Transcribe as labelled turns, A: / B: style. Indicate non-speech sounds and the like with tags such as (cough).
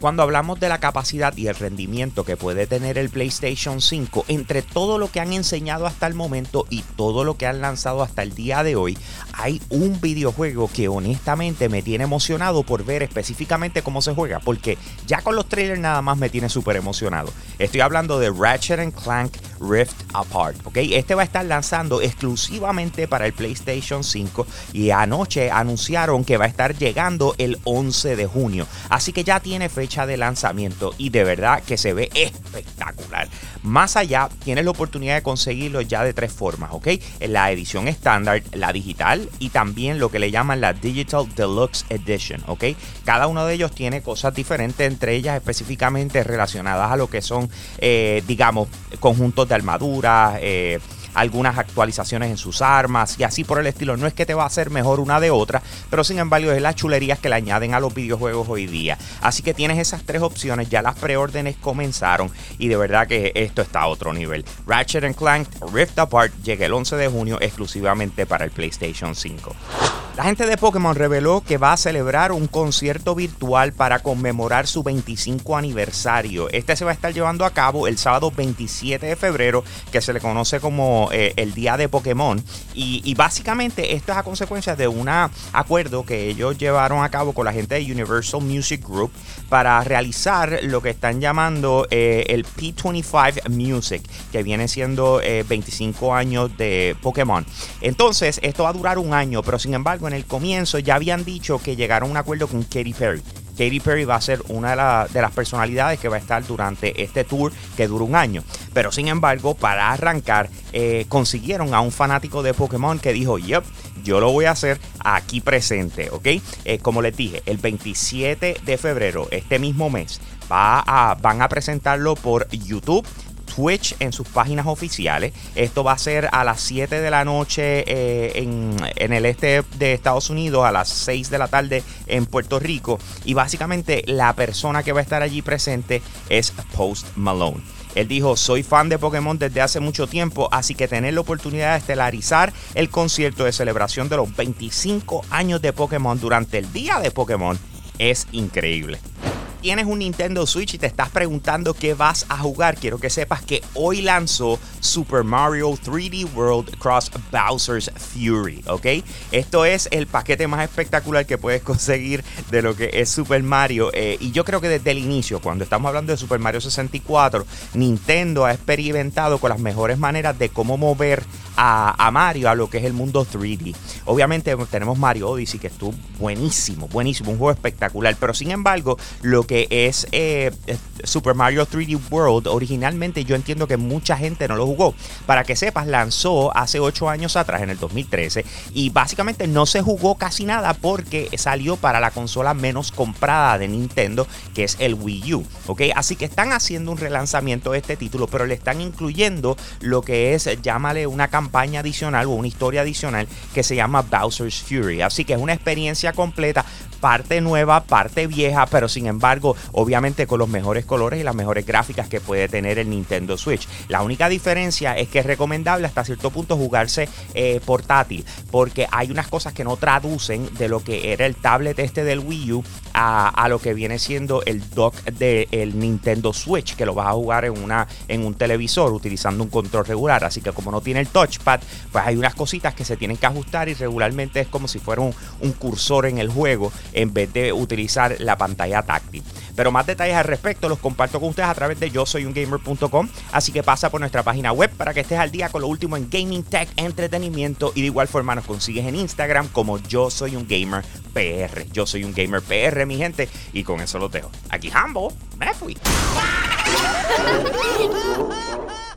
A: Cuando hablamos de la capacidad y el rendimiento que puede tener el PlayStation 5, entre todo lo que han enseñado hasta el momento y todo lo que han lanzado hasta el día de hoy, hay un videojuego que honestamente me tiene emocionado por ver específicamente cómo se juega, porque ya con los trailers nada más me tiene súper emocionado. Estoy hablando de Ratchet Clank Rift Apart, ¿ok? Este va a estar lanzando exclusivamente para el PlayStation 5 y anoche anunciaron que va a estar llegando el 11 de junio, así que ya tiene fecha de lanzamiento y de verdad que se ve espectacular. Más allá, tienes la oportunidad de conseguirlo ya de tres formas, ¿ok? La edición estándar, la digital y también lo que le llaman la Digital Deluxe Edition, ¿ok? Cada uno de ellos tiene cosas diferentes, entre ellas específicamente relacionadas a lo que son, eh, digamos, conjuntos de armadura, eh, algunas actualizaciones en sus armas y así por el estilo. No es que te va a hacer mejor una de otra, pero sin embargo es las chulerías que le añaden a los videojuegos hoy día. Así que tienes esas tres opciones, ya las preórdenes comenzaron y de verdad que esto está a otro nivel. Ratchet Clank Rift Apart llega el 11 de junio exclusivamente para el PlayStation 5. La gente de Pokémon reveló que va a celebrar un concierto virtual para conmemorar su 25 aniversario. Este se va a estar llevando a cabo el sábado 27 de febrero, que se le conoce como eh, el Día de Pokémon. Y, básicamente esto es a consecuencia de un acuerdo que ellos llevaron a cabo con la gente de Universal Music Group para realizar lo que están llamando eh, el P25 Music, que viene siendo 25 eh, años de Pokémon. Entonces, esto va a durar un año, pero sin embargo, en el comienzo ya habían dicho que llegaron a un acuerdo con Katy Perry. Katy Perry va a ser una de, las personalidades que va a estar durante este tour que dura un año. Pero sin embargo, para arrancar, eh, consiguieron a un fanático de Pokémon que dijo, yep, yo lo voy a hacer aquí presente, ¿ok? Eh, como les dije, el 27 de febrero, este mismo mes, va a, van a presentarlo por YouTube Twitch en sus páginas oficiales. Esto va a ser a las 7 de la noche eh, en, el este de Estados Unidos, a las 6 de la tarde en Puerto Rico. Y básicamente la persona que va a estar allí presente es Post Malone. Él dijo, soy fan de Pokémon desde hace mucho tiempo, así que tener la oportunidad de estelarizar el concierto de celebración de los 25 años de Pokémon durante el día de Pokémon es increíble tienes un Nintendo Switch y te estás preguntando qué vas a jugar, quiero que sepas que hoy lanzó Super Mario 3D World Cross Bowser's Fury, ¿ok? Esto es el paquete más espectacular que puedes (laughs) conseguir de lo que es Super Mario. Eh, y yo creo que desde el inicio, cuando estamos hablando de Super Mario 64, Nintendo ha experimentado con las mejores maneras de cómo mover a, Mario a lo que es el mundo 3D. Obviamente tenemos Mario Odyssey, que estuvo buenísimo, buenísimo, un juego espectacular. Pero sin embargo, lo que es eh, Super Mario 3D World, originalmente yo entiendo que mucha gente no lo jugó. Para que sepas, lanzó hace 8 años atrás, en el 2013, y básicamente no se jugó casi nada porque salió para la consola menos comprada de Nintendo, que es el Wii U. ¿ok? Así que están haciendo un relanzamiento de este título, pero le están incluyendo lo que es, llámale una campaña adicional o una historia adicional que se llama Bowser's Fury. Así que es una experiencia completa, parte nueva, parte vieja, pero sin embargo, obviamente con los mejores colores y las mejores gráficas que puede tener el Nintendo Switch. La única diferencia es que es recomendable hasta cierto punto jugarse eh, portátil, porque hay unas cosas que no traducen de lo que era el tablet este del Wii U a, lo que viene siendo el dock del Nintendo Switch, que lo vas a jugar en, una, en un televisor utilizando un control regular. Así que como no tiene el touchpad, pues hay unas cositas que se tienen que ajustar y regularmente es como si fuera un, un cursor en el juego en vez de utilizar la pantalla táctil. Pero más detalles al respecto los comparto con ustedes a través de yo soy un gamer.com. Así que pasa por nuestra página web para que estés al día con lo último en gaming, tech, entretenimiento. Y de igual forma nos consigues en Instagram como yo soy un gamer PR. Yo soy un gamer PR, mi gente. Y con eso lo dejo. Aquí Hambo, me fui. (laughs)